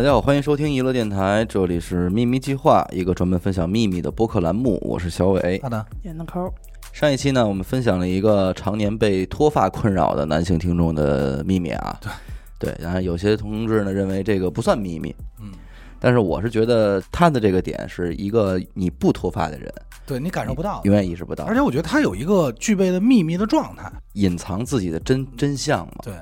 大家好，欢迎收听娱乐电台，这里是秘密计划，一个专门分享秘密的播客栏目。我是小伟。好的，演的抠，上一期呢，我们分享了一个常年被脱发困扰的男性听众的秘密啊。对，对，然后有些同志呢认为这个不算秘密，嗯，但是我是觉得他的这个点是一个你不脱发的人。对你感受不到，永远意识不到。而，且我觉得他有一个具备的秘密的状态，隐藏自己的真真相嘛。对，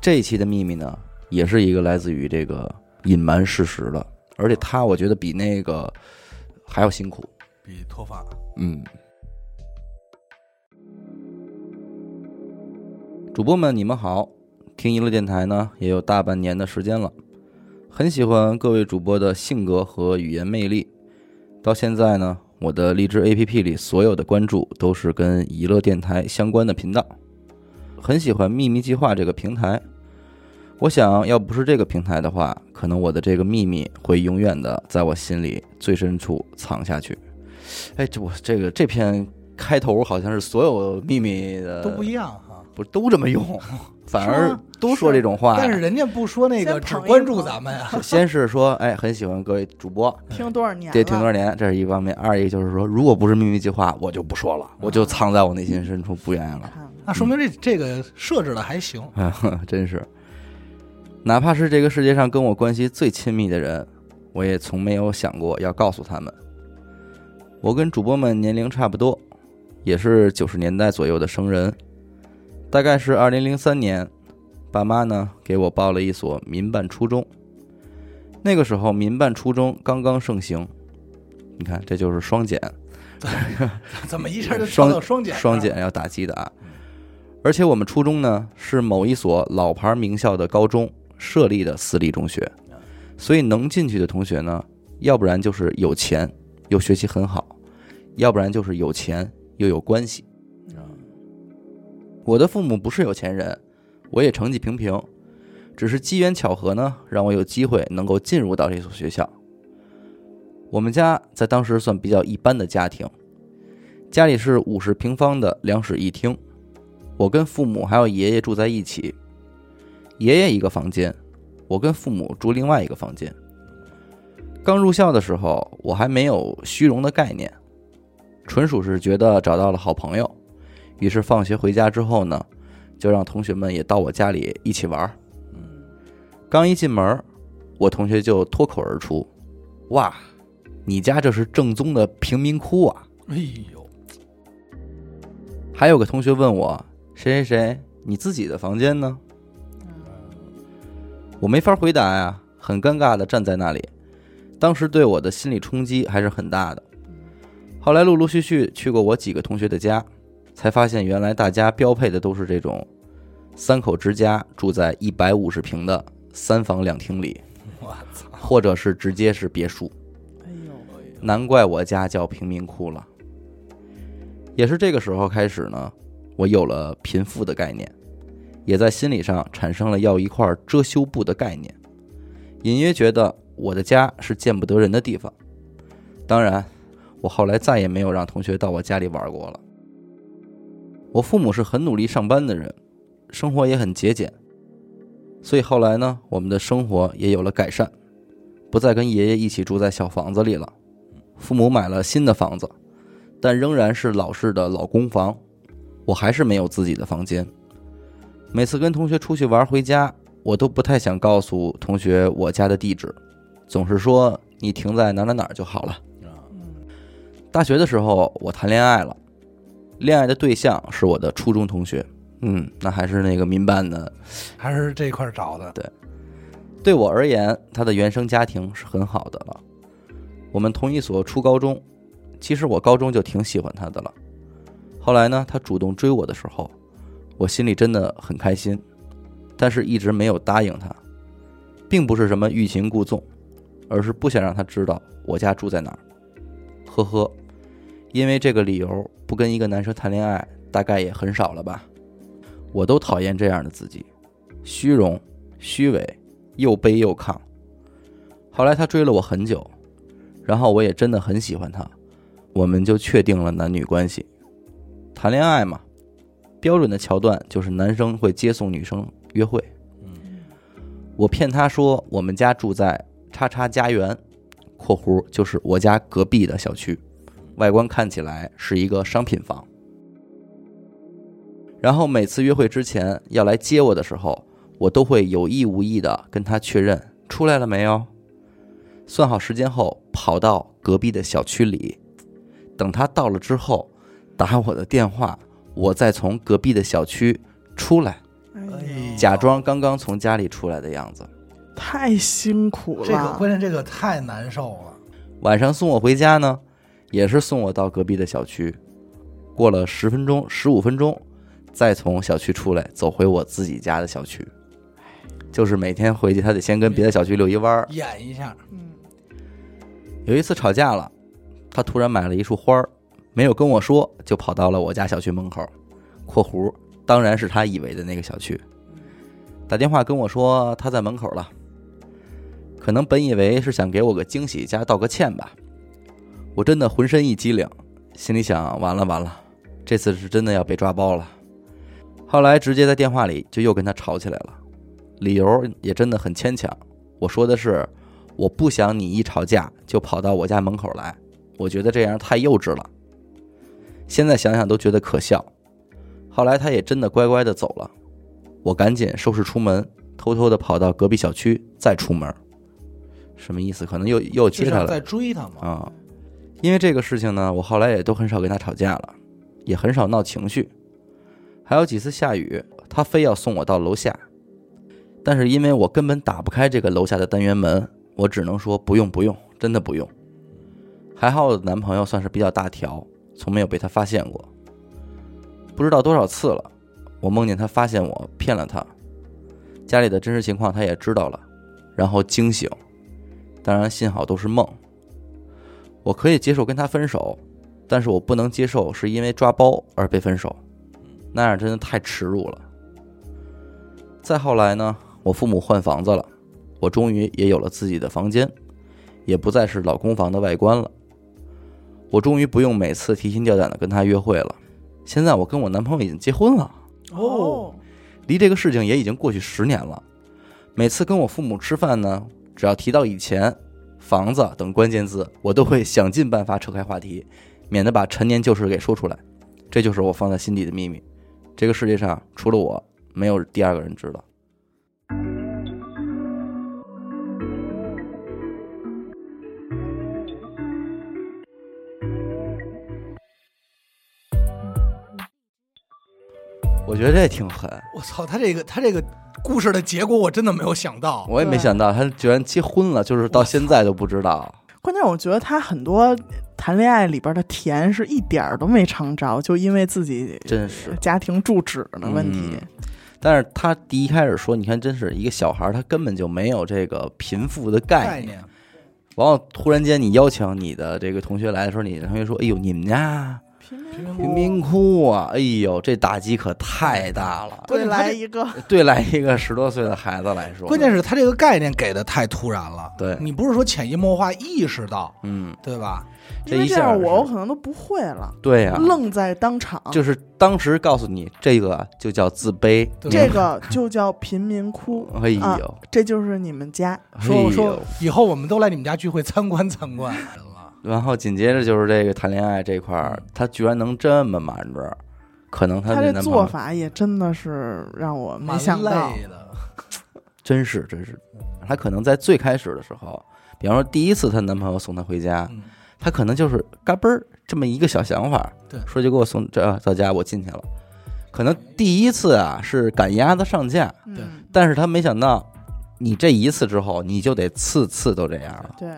这一期的秘密呢，也是一个来自于这个隐瞒事实的，而且他我觉得比那个还要辛苦。比脱发，嗯，主播们，你们好！听娱乐电台呢，也有大半年的时间了，很喜欢各位主播的性格和语言魅力。到现在呢，我的荔枝 APP 里所有的关注都是跟娱乐电台相关的频道，很喜欢秘密计划这个平台。我想要不是这个平台的话，可能我的这个秘密会永远的在我心里最深处藏下去。哎，这我这个这篇开头好像是所有秘密的都不一样哈。不都这么用，反而都说这种话呀。但是人家不说那个只关注咱们呀，先是说，哎，很喜欢各位主播，听多少年了？这听多少年，这是一方面；二一个就是说，如果不是秘密计划，我就不说了，我就藏在我内心深处不愿意了。那说明这这个设置的还行。真是，哪怕是这个世界上跟我关系最亲密的人，我也从没有想过要告诉他们。我跟主播们年龄差不多，也是九十年代左右的生人，大概是二零零三年，爸妈呢给我报了一所民办初中。那个时候民办初中刚刚盛行，你看这就是双减，怎么一下就双双减？双减要打击的啊！而且我们初中呢是某一所老牌名校的高中设立的私立中学，所以能进去的同学呢，要不然就是有钱又学习很好，要不然就是有钱又有关系。我的父母不是有钱人，我也成绩平平，只是机缘巧合呢，让我有机会能够进入到这所学校。我们家在当时算比较一般的家庭，家里是五十平方的两室一厅，我跟父母还有爷爷住在一起，爷爷一个房间，我跟父母住另外一个房间。刚入校的时候，我还没有虚荣的概念，纯属是觉得找到了好朋友，于是放学回家之后呢，就让同学们也到我家里一起玩儿。刚一进门，我同学就脱口而出：“哇，你家这是正宗的贫民窟啊！”哎呦，还有个同学问我：“谁谁谁，你自己的房间呢？”我没法回答呀，很尴尬的站在那里。当时对我的心理冲击还是很大的。后来陆陆续续去过我几个同学的家，才发现原来大家标配的都是这种三口之家，住在一百五十平的三房两厅里，我操！或者是直接是别墅。哎呦，难怪我家叫贫民窟了。也是这个时候开始呢，我有了贫富的概念，也在心理上产生了要一块遮羞布的概念，隐约觉得我的家是见不得人的地方。当然，我后来再也没有让同学到我家里玩过了。我父母是很努力上班的人，生活也很节俭，所以后来呢，我们的生活也有了改善。不再跟爷爷一起住在小房子里了，父母买了新的房子，但仍然是老式的老公房，我还是没有自己的房间。每次跟同学出去玩回家，我都不太想告诉同学我家的地址，总是说你停在哪哪哪儿就好了。嗯，大学的时候，我谈恋爱了，恋爱的对象是我的初中同学，嗯，那还是那个民办的 还是这块儿找的，对对我而言，他的原生家庭是很好的了。我们同一所初高中，其实我高中就挺喜欢他的了。后来呢，他主动追我的时候，我心里真的很开心，但是一直没有答应他，并不是什么欲擒故纵，而是不想让他知道我家住在哪儿。呵呵，因为这个理由不跟一个男生谈恋爱，大概也很少了吧。我都讨厌这样的自己，虚荣、虚伪。又卑又亢。后来他追了我很久，然后我也真的很喜欢他，我们就确定了男女关系。谈恋爱嘛，标准的桥段就是男生会接送女生约会。我骗他说我们家住在叉叉家园（括弧就是我家隔壁的小区），外观看起来是一个商品房。然后每次约会之前要来接我的时候，我都会有意无意的跟他确认出来了没有。算好时间后，跑到隔壁的小区里，等他到了之后，打我的电话，我再从隔壁的小区出来，假装刚刚从家里出来的样子。太辛苦了。这个关键这个太难受了。晚上送我回家呢，也是送我到隔壁的小区，过了十分钟、十五分钟，再从小区出来，走回我自己家的小区。就是每天回去，他得先跟别的小区遛一弯儿。演一下，嗯，有一次吵架了，他突然买了一束花儿，没有跟我说，就跑到了我家小区门口（括弧当然是他以为的那个小区），打电话跟我说他在门口了。可能本以为是想给我个惊喜加道个歉吧，我真的浑身一激灵，心里想完了完了，这次是真的要被抓包了。后来直接在电话里就又跟他吵起来了，理由也真的很牵强。我说的是，我不想你一吵架就跑到我家门口来，我觉得这样太幼稚了。现在想想都觉得可笑。后来他也真的乖乖的走了，我赶紧收拾出门，偷偷的跑到隔壁小区再出门。什么意思？可能又又接他了在追他嘛。啊。因为这个事情呢，我后来也都很少跟他吵架了，也很少闹情绪。还有几次下雨，他非要送我到楼下，但是因为我根本打不开这个楼下的单元门，我只能说不用不用，真的不用。还好我的男朋友算是比较大条，从没有被他发现过。不知道多少次了，我梦见他发现我骗了他，家里的真实情况他也知道了，然后惊醒。当然，幸好都是梦。我可以接受跟他分手，但是我不能接受是因为抓包而被分手，那样真的太耻辱了。再后来呢，我父母换房子了，我终于也有了自己的房间，也不再是老公房的外观了。我终于不用每次提心吊胆的跟他约会了。现在我跟我男朋友已经结婚了，哦，离这个事情也已经过去十年了。每次跟我父母吃饭呢，只要提到以前、房子等关键字，我都会想尽办法扯开话题，免得把陈年旧事给说出来。这就是我放在心底的秘密。这个世界上除了我，没有第二个人知道。我觉得这挺狠，我操，他这个他这个故事的结果我真的没有想到。我也没想到他居然结婚了，就是到现在都不知道。关键我觉得他很多谈恋爱里边的甜是一点儿都没尝着，就因为自己真是家庭住址的问题。嗯但是他第一开始说，你看，真是一个小孩儿，他根本就没有这个贫富的概念。概念，完了，突然间你邀请你的这个同学来的时候，你的同学说：“哎呦，你们家贫贫民贫民窟啊，哎呦，这打击可太大了。对来一个，对来一个十多岁的孩子来说，关键是他这个概念给的太突然了。对。你不是说潜移默化意识到，嗯，对吧？因为这一下我是。可能都不会了，对呀、愣在当场。就是当时告诉你这个就叫自卑，对。这个就叫贫民窟，哎呦，啊这就是你们家。说哎呦。说以后我们都来你们家聚会参观参观。然后紧接着就是这个谈恋爱这块儿，他居然能这么瞒着，可能他他这做法也真的是让我没蛮想到。累的，真是真是，他可能在最开始的时候，比方说第一次她男朋友送她回家，嗯。她可能就是嘎嘣儿这么一个小想法，对。说就给我送这到家，我进去了。可能第一次啊是赶鸭子上架，对嗯，但是她没想到，你这一次之后，你就得次次都这样了，对，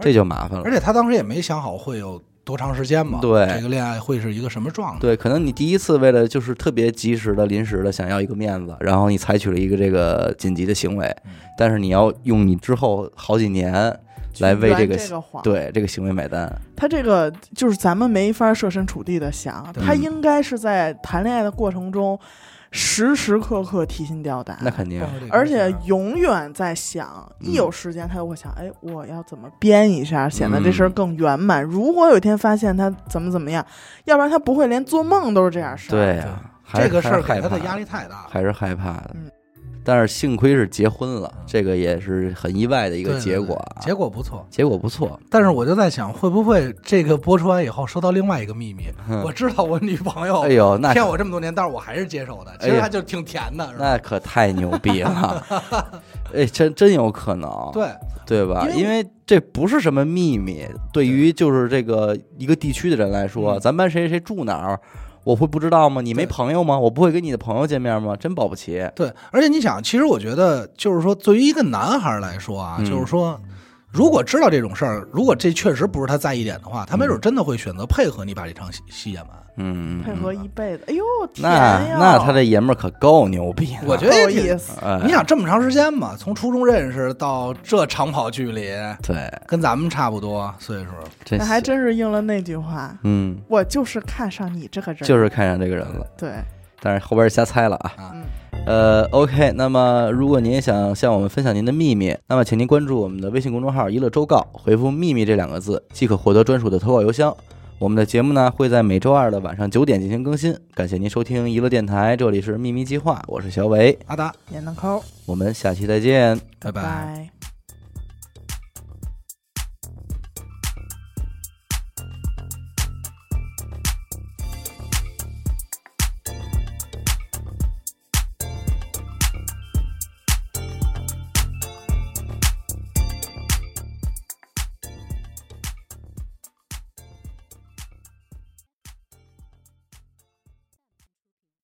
这就麻烦了而。且他当时也没想好会有多长时间嘛，对这个恋爱会是一个什么状态？对，可能你第一次为了就是特别及时的、临时的想要一个面子，然后你采取了一个这个紧急的行为嗯，但是你要用你之后好几年来为这个这个。对这个行为买单。他这个就是咱们没法设身处地的想，他应该是在谈恋爱的过程中时时刻刻提心吊胆，那肯定而且永远在想，嗯一有时间他就会想，哎，我要怎么编一下，显得这事儿嗯更圆满。如果有一天发现他怎么怎么样，要不然他不会连做梦都是这样事儿。对呀、这个事儿给他的压力太大了。还是害怕的嗯。但是幸亏是结婚了，这个也是很意外的一一个结果啊。结果不错。结果不错，但是我就在想，会不会这个播出完以后收到另外一个秘密？哼我知道我女朋友哎呦，那骗我这么多年，但是我还是接受的。其实她就挺甜的？那可太牛逼了，哎，真真有可能，对，对吧？因为这不是什么秘密，对于就是这个一个地区的人来说，嗯咱班谁谁谁住哪儿，我会不知道吗？你没朋友吗？我不会跟你的朋友见面吗？真保不齐。对，而且你想，其实我觉得，就是说，对于一个男孩来说啊，嗯就是说，如果知道这种事儿，如果这确实不是他在意点的话，他没准真的会选择配合你把这场戏戏演完。嗯，配合一辈子，哎呦甜那呀！那他这爷们儿可够牛逼的。我觉得够也挺意思，哎，你想这么长时间嘛，从初中认识到这长跑距离，对，跟咱们差不多岁数。这那还真是应了那句话，嗯，我就是看上你这个人，就是看上这个人了，对，但是后边瞎猜了啊。嗯，呃，OK，那么如果您也想向我们分享您的秘密，那么请您关注我们的微信公众号“一乐周告”，回复“秘密”这两个字，即可获得专属的投稿邮箱。我们的节目呢会在每周二的晚上九点进行更新。感谢您收听娱乐电台，这里是秘密计划，我是小伟，阿达，闫能抠，我们下期再见。拜拜。